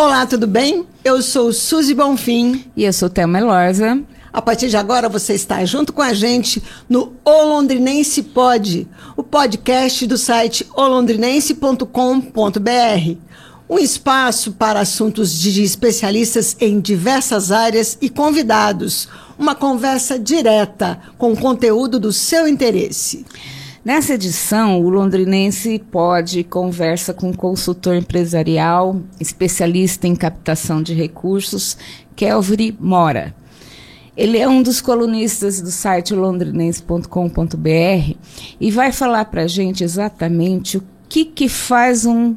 Olá, tudo bem? Eu sou Suzy Bonfim. E eu sou Thelma Elorza. A partir de agora você está junto com a gente no O Londrinense Pod, o podcast do site olondrinense.com.br. Um espaço para assuntos de especialistas em diversas áreas e convidados. Uma conversa direta com conteúdo do seu interesse. Nessa edição, o londrinense pode conversa com o consultor empresarial, especialista em captação de recursos, Kelvry Mora. Ele é um dos colunistas do site londrinense.com.br e vai falar para a gente exatamente o que, que faz um,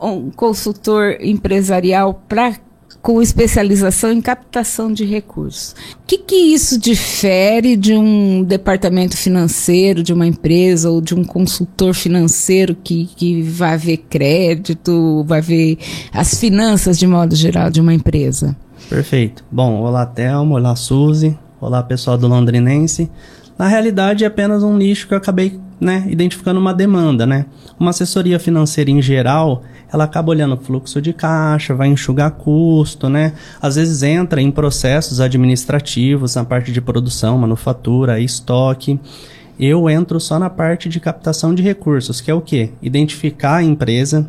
um consultor empresarial para com especialização em captação de recursos. O que, que isso difere de um departamento financeiro, de uma empresa ou de um consultor financeiro que, que vai ver crédito, vai ver as finanças de modo geral de uma empresa? Perfeito. Bom, olá Thelma, olá Suzy, olá pessoal do Londrinense. Na realidade é apenas um nicho que eu acabei né, identificando uma demanda, né? Uma assessoria financeira em geral, ela acaba olhando o fluxo de caixa, vai enxugar custo, né? Às vezes entra em processos administrativos na parte de produção, manufatura, estoque. Eu entro só na parte de captação de recursos, que é o quê? Identificar a empresa,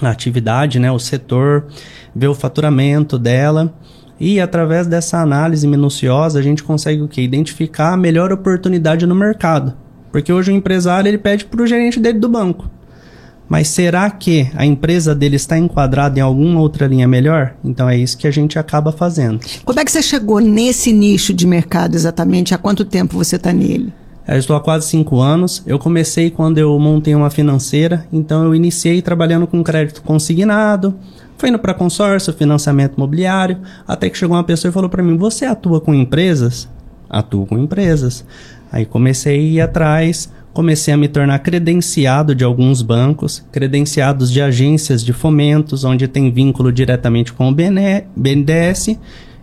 a atividade, né, o setor, ver o faturamento dela e através dessa análise minuciosa a gente consegue o quê? Identificar a melhor oportunidade no mercado. Porque hoje o empresário ele pede para o gerente dele do banco. Mas será que a empresa dele está enquadrada em alguma outra linha melhor? Então é isso que a gente acaba fazendo. Como é que você chegou nesse nicho de mercado exatamente? Há quanto tempo você está nele? Eu estou há quase cinco anos. Eu comecei quando eu montei uma financeira, então eu iniciei trabalhando com crédito consignado, foi indo para consórcio, financiamento imobiliário, até que chegou uma pessoa e falou para mim: Você atua com empresas? Atuo com empresas. Aí comecei a ir atrás, comecei a me tornar credenciado de alguns bancos, credenciados de agências de fomentos, onde tem vínculo diretamente com o BNDES.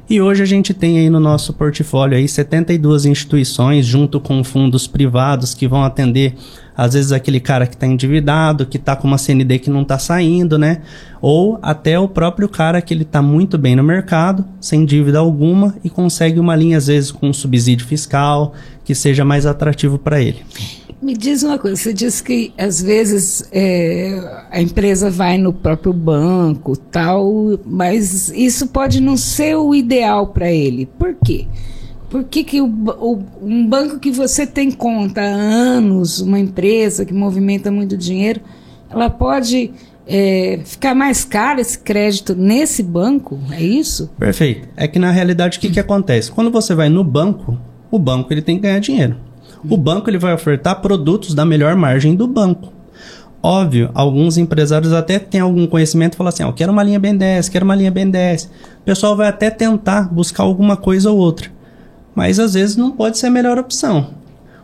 E hoje a gente tem aí no nosso portfólio aí 72 instituições junto com fundos privados que vão atender às vezes aquele cara que está endividado, que está com uma CND que não está saindo, né? Ou até o próprio cara que ele está muito bem no mercado, sem dívida alguma e consegue uma linha às vezes com um subsídio fiscal que seja mais atrativo para ele. Me diz uma coisa, você disse que às vezes é, a empresa vai no próprio banco, tal, mas isso pode não ser o ideal para ele. Por quê? Por que, que o, o, um banco que você tem conta há anos, uma empresa que movimenta muito dinheiro, ela pode é, ficar mais caro esse crédito nesse banco? É isso? Perfeito. É que na realidade o que, que acontece? Quando você vai no banco, o banco ele tem que ganhar dinheiro. O banco ele vai ofertar produtos da melhor margem do banco. Óbvio, alguns empresários até têm algum conhecimento e falam assim: eu quero uma linha BNDES, quero uma linha BNDES. O pessoal vai até tentar buscar alguma coisa ou outra. Mas às vezes não pode ser a melhor opção.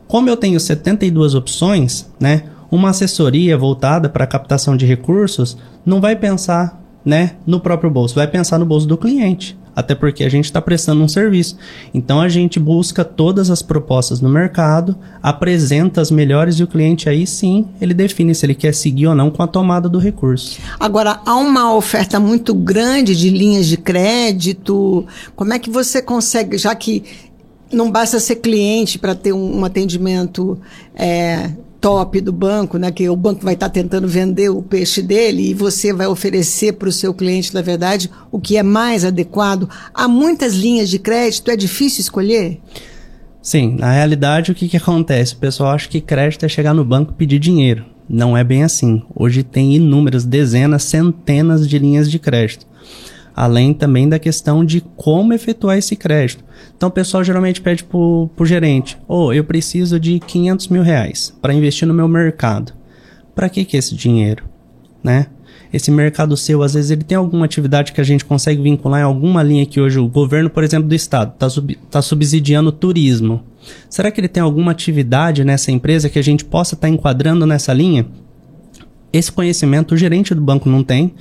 Como eu tenho 72 opções, né? Uma assessoria voltada para captação de recursos não vai pensar né, no próprio bolso, vai pensar no bolso do cliente até porque a gente está prestando um serviço. Então a gente busca todas as propostas no mercado, apresenta as melhores e o cliente aí sim ele define se ele quer seguir ou não com a tomada do recurso. Agora há uma oferta muito grande de linhas de crédito. Como é que você consegue, já que não basta ser cliente para ter um, um atendimento é, top do banco, né, que o banco vai estar tá tentando vender o peixe dele e você vai oferecer para o seu cliente, na verdade, o que é mais adequado. Há muitas linhas de crédito, é difícil escolher? Sim, na realidade o que, que acontece? O pessoal acha que crédito é chegar no banco e pedir dinheiro. Não é bem assim. Hoje tem inúmeras, dezenas, centenas de linhas de crédito além também da questão de como efetuar esse crédito. Então o pessoal geralmente pede para o gerente, ou oh, eu preciso de 500 mil reais para investir no meu mercado. Para que, que é esse dinheiro? Né? Esse mercado seu, às vezes ele tem alguma atividade que a gente consegue vincular em alguma linha que hoje o governo, por exemplo, do estado está sub, tá subsidiando o turismo. Será que ele tem alguma atividade nessa empresa que a gente possa estar tá enquadrando nessa linha? Esse conhecimento o gerente do banco não tem,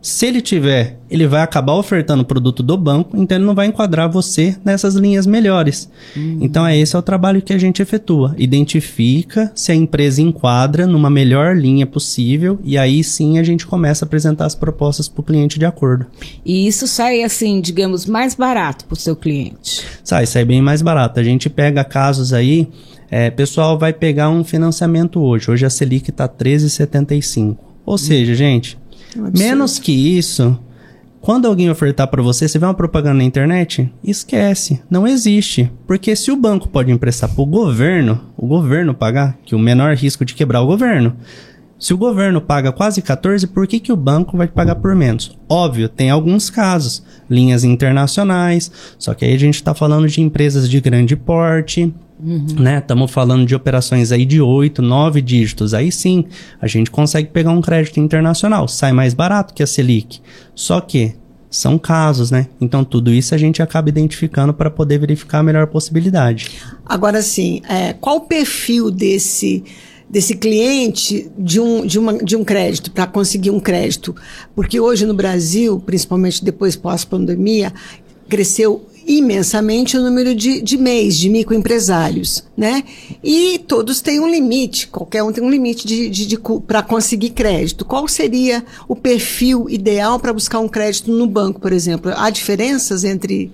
Se ele tiver, ele vai acabar ofertando o produto do banco, então ele não vai enquadrar você nessas linhas melhores. Uhum. Então, é esse é o trabalho que a gente efetua. Identifica se a empresa enquadra numa melhor linha possível e aí sim a gente começa a apresentar as propostas para o cliente de acordo. E isso sai, assim, digamos, mais barato para o seu cliente? Sai, sai bem mais barato. A gente pega casos aí, é, pessoal vai pegar um financiamento hoje. Hoje a Selic está 13,75. Ou uhum. seja, gente é Menos que isso, quando alguém ofertar para você, você vê uma propaganda na internet, esquece, não existe. Porque se o banco pode emprestar para o governo, o governo pagar, que o menor risco de quebrar é o governo. Se o governo paga quase 14, por que, que o banco vai pagar por menos? Óbvio, tem alguns casos, linhas internacionais, só que aí a gente está falando de empresas de grande porte, Uhum. Né? Estamos falando de operações aí de 8, 9 dígitos. Aí sim, a gente consegue pegar um crédito internacional. Sai mais barato que a Selic. Só que são casos, né? Então tudo isso a gente acaba identificando para poder verificar a melhor possibilidade. Agora sim, é, qual o perfil desse desse cliente de um, de uma, de um crédito, para conseguir um crédito? Porque hoje no Brasil, principalmente depois pós-pandemia, cresceu imensamente o número de, de MEIs, de microempresários, né? E todos têm um limite, qualquer um tem um limite de, de, de para conseguir crédito. Qual seria o perfil ideal para buscar um crédito no banco, por exemplo? Há diferenças entre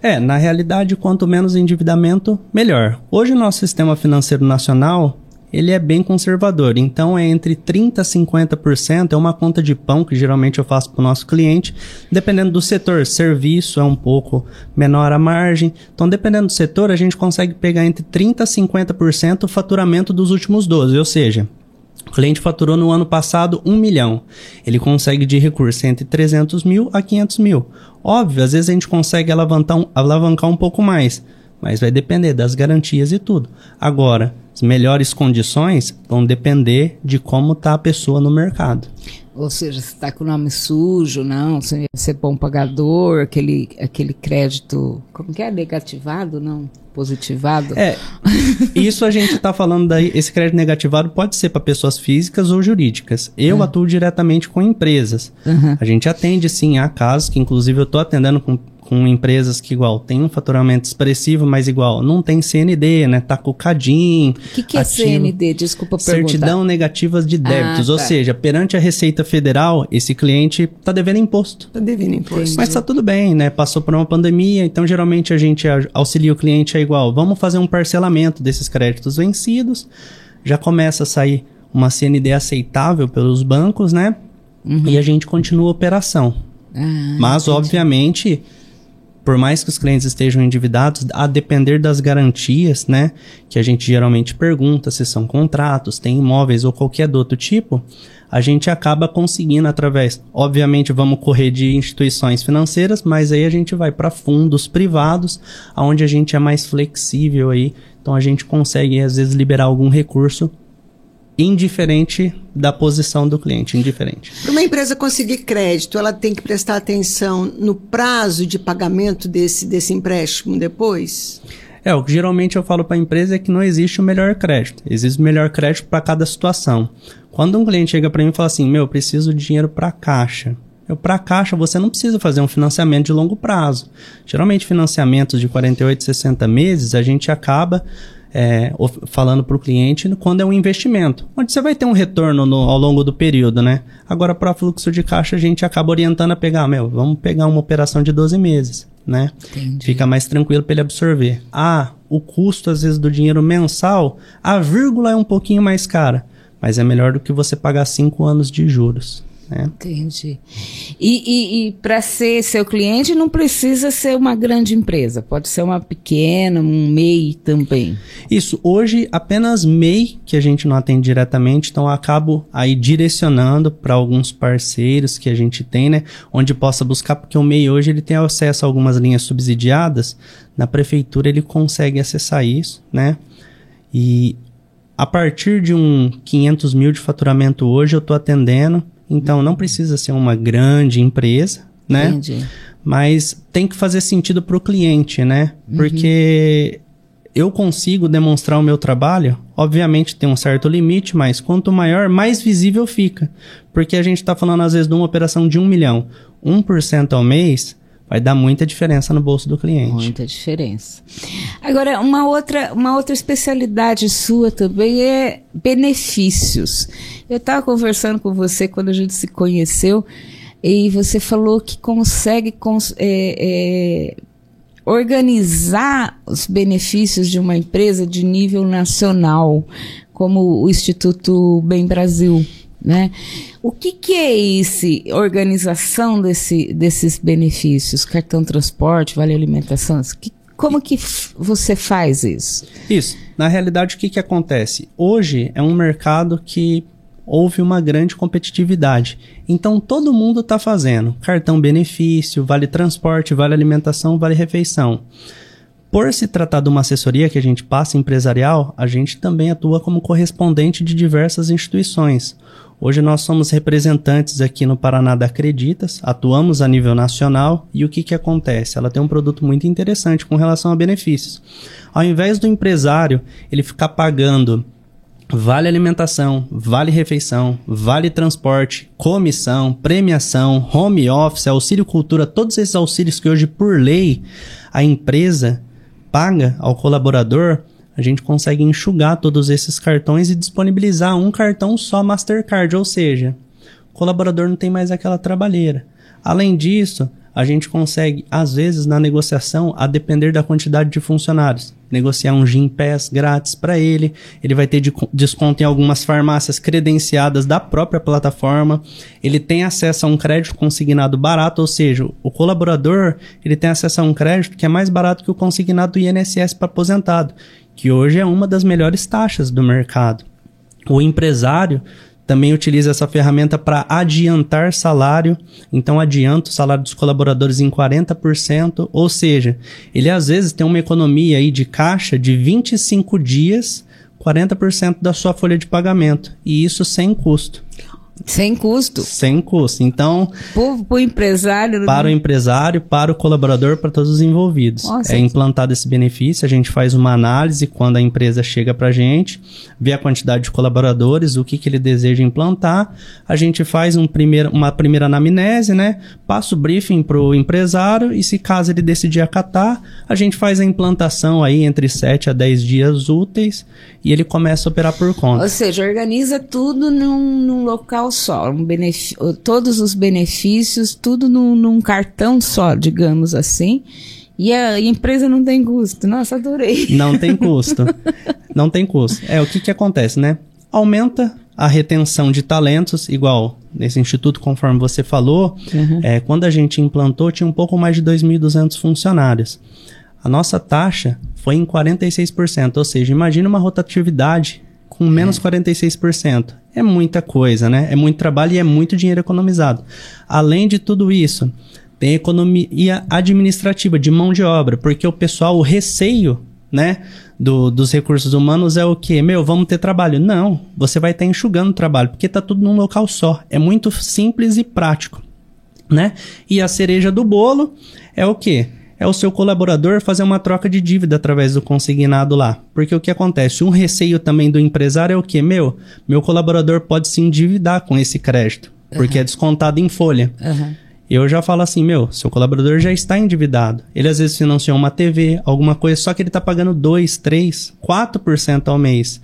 é, na realidade, quanto menos endividamento, melhor. Hoje, o nosso sistema financeiro nacional ele é bem conservador. Então é entre 30% a 50%, é uma conta de pão que geralmente eu faço para o nosso cliente. Dependendo do setor, serviço é um pouco menor a margem. Então, dependendo do setor, a gente consegue pegar entre 30% a 50% o faturamento dos últimos 12, ou seja, o cliente faturou no ano passado 1 milhão. Ele consegue de recurso entre 300 mil a 500 mil. Óbvio, às vezes a gente consegue alavancar um, alavancar um pouco mais, mas vai depender das garantias e tudo. Agora, as melhores condições vão depender de como está a pessoa no mercado. Ou seja, se está com o nome sujo, não, se é bom pagador, aquele, aquele crédito, como que é? Negativado, não? Positivado? É, isso a gente está falando daí, esse crédito negativado pode ser para pessoas físicas ou jurídicas. Eu atuo diretamente com empresas. Uhum. A gente atende sim a casos, que inclusive eu estou atendendo com com empresas que igual tem um faturamento expressivo, mas igual não tem CND, né? Tá com o CADIM. O que, que é CND? Desculpa perguntar. Certidão negativas de débitos. Ah, ou tá. seja, perante a Receita Federal, esse cliente tá devendo imposto. Tá devendo imposto. Entendi. Mas tá tudo bem, né? Passou por uma pandemia, então geralmente a gente auxilia o cliente a igual, vamos fazer um parcelamento desses créditos vencidos. Já começa a sair uma CND aceitável pelos bancos, né? Uhum. E a gente continua a operação. Ah, Mas, entendi. obviamente, por mais que os clientes estejam endividados, a depender das garantias, né, que a gente geralmente pergunta se são contratos, tem imóveis ou qualquer outro tipo, a gente acaba conseguindo através, obviamente vamos correr de instituições financeiras, mas aí a gente vai para fundos privados, onde a gente é mais flexível aí, então a gente consegue às vezes liberar algum recurso indiferente da posição do cliente, indiferente. Para uma empresa conseguir crédito, ela tem que prestar atenção no prazo de pagamento desse, desse empréstimo depois? É, o que geralmente eu falo para a empresa é que não existe o melhor crédito. Existe o melhor crédito para cada situação. Quando um cliente chega para mim e fala assim: Meu, eu preciso de dinheiro para caixa. Eu, para caixa, você não precisa fazer um financiamento de longo prazo. Geralmente, financiamentos de 48, 60 meses, a gente acaba é, falando para o cliente quando é um investimento, onde você vai ter um retorno no, ao longo do período, né? Agora, para fluxo de caixa, a gente acaba orientando a pegar, meu, vamos pegar uma operação de 12 meses, né? Entendi. Fica mais tranquilo para ele absorver. Ah, o custo, às vezes, do dinheiro mensal, a vírgula é um pouquinho mais cara, mas é melhor do que você pagar 5 anos de juros. Né? Entendi. E, e, e para ser seu cliente não precisa ser uma grande empresa, pode ser uma pequena, um MEI também. Isso, hoje apenas MEI que a gente não atende diretamente, então eu acabo aí direcionando para alguns parceiros que a gente tem, né? Onde possa buscar, porque o MEI hoje ele tem acesso a algumas linhas subsidiadas, na prefeitura ele consegue acessar isso, né? E a partir de um 500 mil de faturamento hoje eu estou atendendo então não precisa ser uma grande empresa, né? Entendi. Mas tem que fazer sentido para o cliente, né? Uhum. Porque eu consigo demonstrar o meu trabalho, obviamente tem um certo limite, mas quanto maior, mais visível fica. Porque a gente está falando às vezes de uma operação de um milhão. 1% ao mês vai dar muita diferença no bolso do cliente. Muita diferença. Agora, uma outra, uma outra especialidade sua também é benefícios. Eu estava conversando com você quando a gente se conheceu e você falou que consegue cons é, é, organizar os benefícios de uma empresa de nível nacional, como o Instituto Bem Brasil. Né? O que, que é esse organização desse, desses benefícios? Cartão transporte, vale alimentação? Que, como que você faz isso? Isso. Na realidade, o que, que acontece? Hoje é um mercado que houve uma grande competitividade. Então todo mundo está fazendo cartão benefício, vale transporte, vale alimentação, vale refeição. Por se tratar de uma assessoria que a gente passa empresarial, a gente também atua como correspondente de diversas instituições. Hoje nós somos representantes aqui no Paraná da Acreditas, atuamos a nível nacional e o que, que acontece? Ela tem um produto muito interessante com relação a benefícios. Ao invés do empresário ele ficar pagando Vale alimentação, vale refeição, vale transporte, comissão, premiação, home office, auxílio cultura, todos esses auxílios que hoje, por lei, a empresa paga ao colaborador, a gente consegue enxugar todos esses cartões e disponibilizar um cartão só Mastercard, ou seja, o colaborador não tem mais aquela trabalheira. Além disso, a gente consegue, às vezes, na negociação, a depender da quantidade de funcionários, negociar um Gin Pass grátis para ele, ele vai ter de desconto em algumas farmácias credenciadas da própria plataforma, ele tem acesso a um crédito consignado barato, ou seja, o colaborador ele tem acesso a um crédito que é mais barato que o consignado do INSS para aposentado, que hoje é uma das melhores taxas do mercado. O empresário também utiliza essa ferramenta para adiantar salário. Então, adianta o salário dos colaboradores em 40%. Ou seja, ele às vezes tem uma economia aí de caixa de 25 dias, 40% da sua folha de pagamento. E isso sem custo. Sem custo. Sem custo. Então. Para o empresário. Para o empresário, para o colaborador, para todos os envolvidos. Nossa, é implantado esse benefício, a gente faz uma análise quando a empresa chega para a gente, vê a quantidade de colaboradores, o que, que ele deseja implantar. A gente faz um primeiro, uma primeira anamnese, né? Passa o briefing para o empresário e, se caso ele decidir acatar, a gente faz a implantação aí entre 7 a 10 dias úteis e ele começa a operar por conta. Ou seja, organiza tudo num, num local só, um todos os benefícios, tudo num, num, cartão só, digamos assim. E a empresa não tem custo. Nossa, adorei. Não tem custo. não tem custo. É, o que que acontece, né? Aumenta a retenção de talentos, igual nesse instituto, conforme você falou, uhum. é, quando a gente implantou, tinha um pouco mais de 2.200 funcionários. A nossa taxa foi em 46%, ou seja, imagine uma rotatividade com menos é. 46%. É muita coisa, né? É muito trabalho e é muito dinheiro economizado. Além de tudo isso, tem economia administrativa de mão de obra, porque o pessoal, o receio, né, do, dos recursos humanos é o que? Meu, vamos ter trabalho. Não, você vai estar enxugando o trabalho, porque está tudo num local só. É muito simples e prático, né? E a cereja do bolo é o que? É o seu colaborador fazer uma troca de dívida através do consignado lá. Porque o que acontece? Um receio também do empresário é o que? Meu, meu colaborador pode se endividar com esse crédito, porque uhum. é descontado em folha. Uhum. Eu já falo assim, meu, seu colaborador já está endividado. Ele às vezes financiou uma TV, alguma coisa, só que ele está pagando 2, 3, 4% ao mês.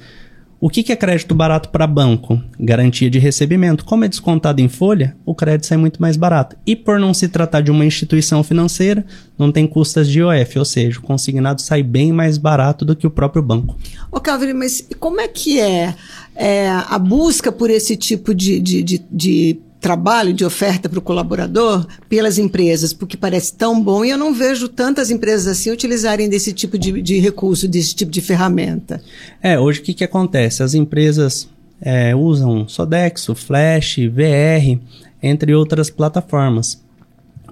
O que, é crédito barato para banco? Garantia de recebimento. Como é descontado em folha, o crédito sai muito mais barato. E por não se tratar de uma instituição financeira, não tem custas de IOF, ou seja, o consignado sai bem mais barato do que o próprio banco. Ô, Calvin, mas como é que é, é a busca por esse tipo de, de, de, de trabalho de oferta para o colaborador pelas empresas, porque parece tão bom e eu não vejo tantas empresas assim utilizarem desse tipo de, de recurso, desse tipo de ferramenta. É, hoje o que, que acontece? As empresas é, usam Sodexo, Flash, VR, entre outras plataformas.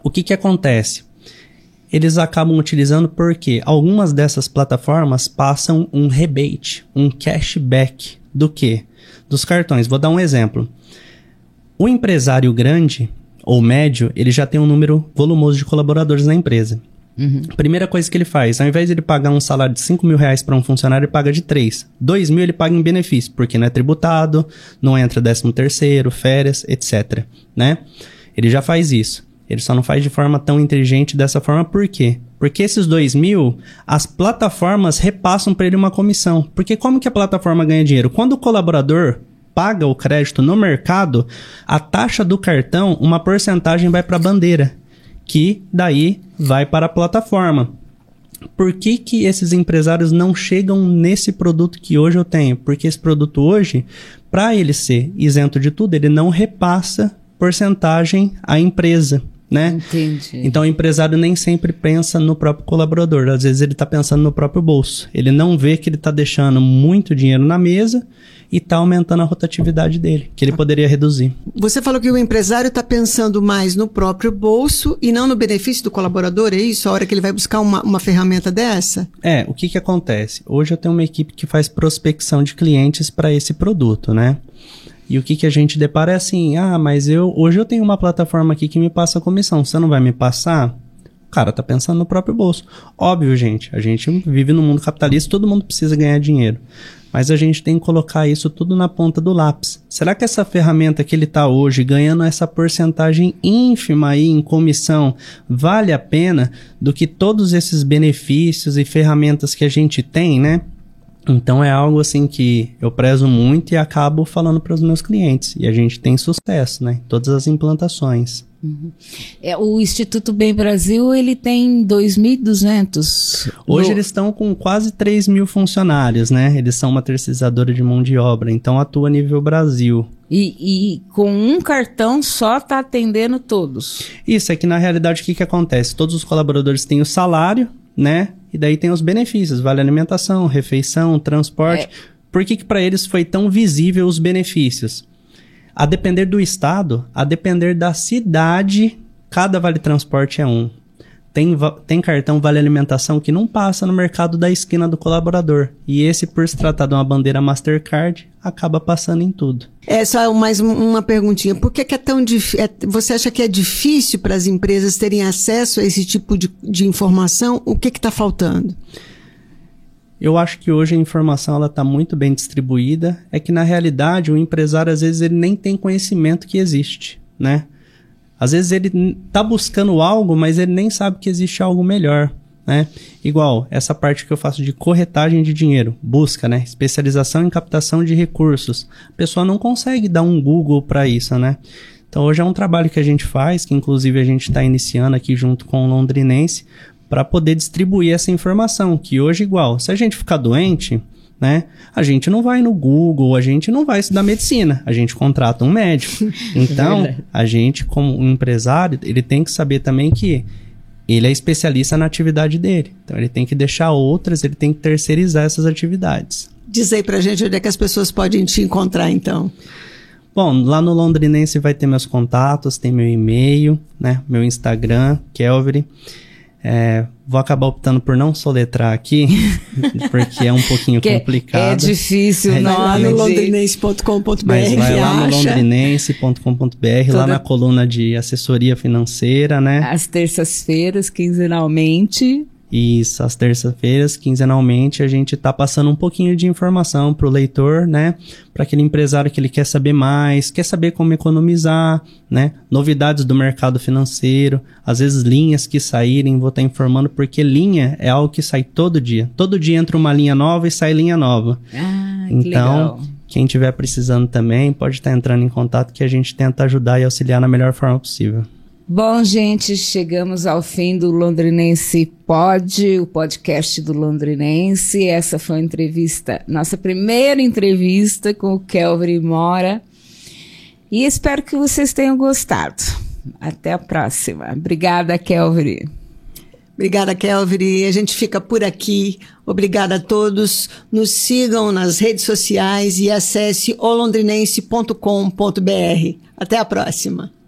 O que, que acontece? Eles acabam utilizando porque algumas dessas plataformas passam um rebate, um cashback do que? Dos cartões. Vou dar um exemplo. O empresário grande ou médio, ele já tem um número volumoso de colaboradores na empresa. Uhum. Primeira coisa que ele faz, ao invés de ele pagar um salário de 5 mil reais para um funcionário, ele paga de 3. 2 mil ele paga em benefício, porque não é tributado, não entra 13 terceiro, férias, etc. Né? Ele já faz isso. Ele só não faz de forma tão inteligente dessa forma, por quê? Porque esses 2 mil, as plataformas repassam para ele uma comissão. Porque como que a plataforma ganha dinheiro? Quando o colaborador paga o crédito no mercado, a taxa do cartão, uma porcentagem vai para a bandeira que daí vai para a plataforma. Por que, que esses empresários não chegam nesse produto que hoje eu tenho? Porque esse produto hoje, para ele ser isento de tudo, ele não repassa porcentagem à empresa. Né? Entendi. Então o empresário nem sempre pensa no próprio colaborador, às vezes ele está pensando no próprio bolso. Ele não vê que ele está deixando muito dinheiro na mesa e está aumentando a rotatividade dele, que ele poderia reduzir. Você falou que o empresário está pensando mais no próprio bolso e não no benefício do colaborador, é isso? A hora que ele vai buscar uma, uma ferramenta dessa? É, o que, que acontece? Hoje eu tenho uma equipe que faz prospecção de clientes para esse produto, né? E o que, que a gente depara é assim, ah, mas eu hoje eu tenho uma plataforma aqui que me passa comissão, você não vai me passar? Cara tá pensando no próprio bolso. Óbvio, gente, a gente vive no mundo capitalista, todo mundo precisa ganhar dinheiro mas a gente tem que colocar isso tudo na ponta do lápis. Será que essa ferramenta que ele está hoje ganhando essa porcentagem ínfima aí em comissão vale a pena do que todos esses benefícios e ferramentas que a gente tem, né? Então é algo assim que eu prezo muito e acabo falando para os meus clientes. E a gente tem sucesso, né? Todas as implantações. Uhum. É, o Instituto Bem Brasil ele tem 2.200. Hoje eles estão com quase 3 mil funcionários, né? Eles são uma terceirizadora de mão de obra, então atua a nível Brasil. E, e com um cartão só está atendendo todos. Isso, é que na realidade o que, que acontece? Todos os colaboradores têm o salário, né? E daí tem os benefícios, vale alimentação, refeição, transporte. É. Por que, que para eles foi tão visível os benefícios? A depender do estado, a depender da cidade, cada vale transporte é um. Tem, tem cartão vale alimentação que não passa no mercado da esquina do colaborador. E esse, por se tratar de uma bandeira Mastercard, acaba passando em tudo. É só mais uma perguntinha. Por que, que é tão difícil? É, você acha que é difícil para as empresas terem acesso a esse tipo de, de informação? O que está faltando? Eu acho que hoje a informação ela está muito bem distribuída. É que na realidade o empresário às vezes ele nem tem conhecimento que existe, né? Às vezes ele está buscando algo, mas ele nem sabe que existe algo melhor, né? Igual essa parte que eu faço de corretagem de dinheiro, busca, né? Especialização em captação de recursos. A pessoa não consegue dar um Google para isso, né? Então hoje é um trabalho que a gente faz, que inclusive a gente está iniciando aqui junto com o londrinense, para poder distribuir essa informação, que hoje igual, se a gente ficar doente, né? A gente não vai no Google, a gente não vai estudar medicina, a gente contrata um médico. Então, a gente como um empresário, ele tem que saber também que ele é especialista na atividade dele. Então, ele tem que deixar outras, ele tem que terceirizar essas atividades. Diz aí pra gente onde é que as pessoas podem te encontrar, então. Bom, lá no Londrinense vai ter meus contatos, tem meu e-mail, né? Meu Instagram, Kelvin. É, vou acabar optando por não soletrar aqui, porque é um pouquinho que complicado. É difícil, é não. Lá no londrinense.com.br. Mas vai lá no londrinense.com.br, lá na coluna de assessoria financeira, né? Às terças-feiras, quinzenalmente. Isso, às terças-feiras, quinzenalmente, a gente está passando um pouquinho de informação para o leitor, né? Para aquele empresário que ele quer saber mais, quer saber como economizar, né? Novidades do mercado financeiro, às vezes linhas que saírem, vou estar tá informando, porque linha é algo que sai todo dia. Todo dia entra uma linha nova e sai linha nova. Ah, que então, legal. quem estiver precisando também, pode estar tá entrando em contato que a gente tenta ajudar e auxiliar na melhor forma possível. Bom, gente, chegamos ao fim do Londrinense Pod, o podcast do Londrinense. Essa foi a entrevista, nossa primeira entrevista com o Kelvin Mora. E espero que vocês tenham gostado. Até a próxima. Obrigada, Kelvin. Obrigada, Kelvin. A gente fica por aqui. Obrigada a todos. Nos sigam nas redes sociais e acesse olondrinense.com.br. Até a próxima.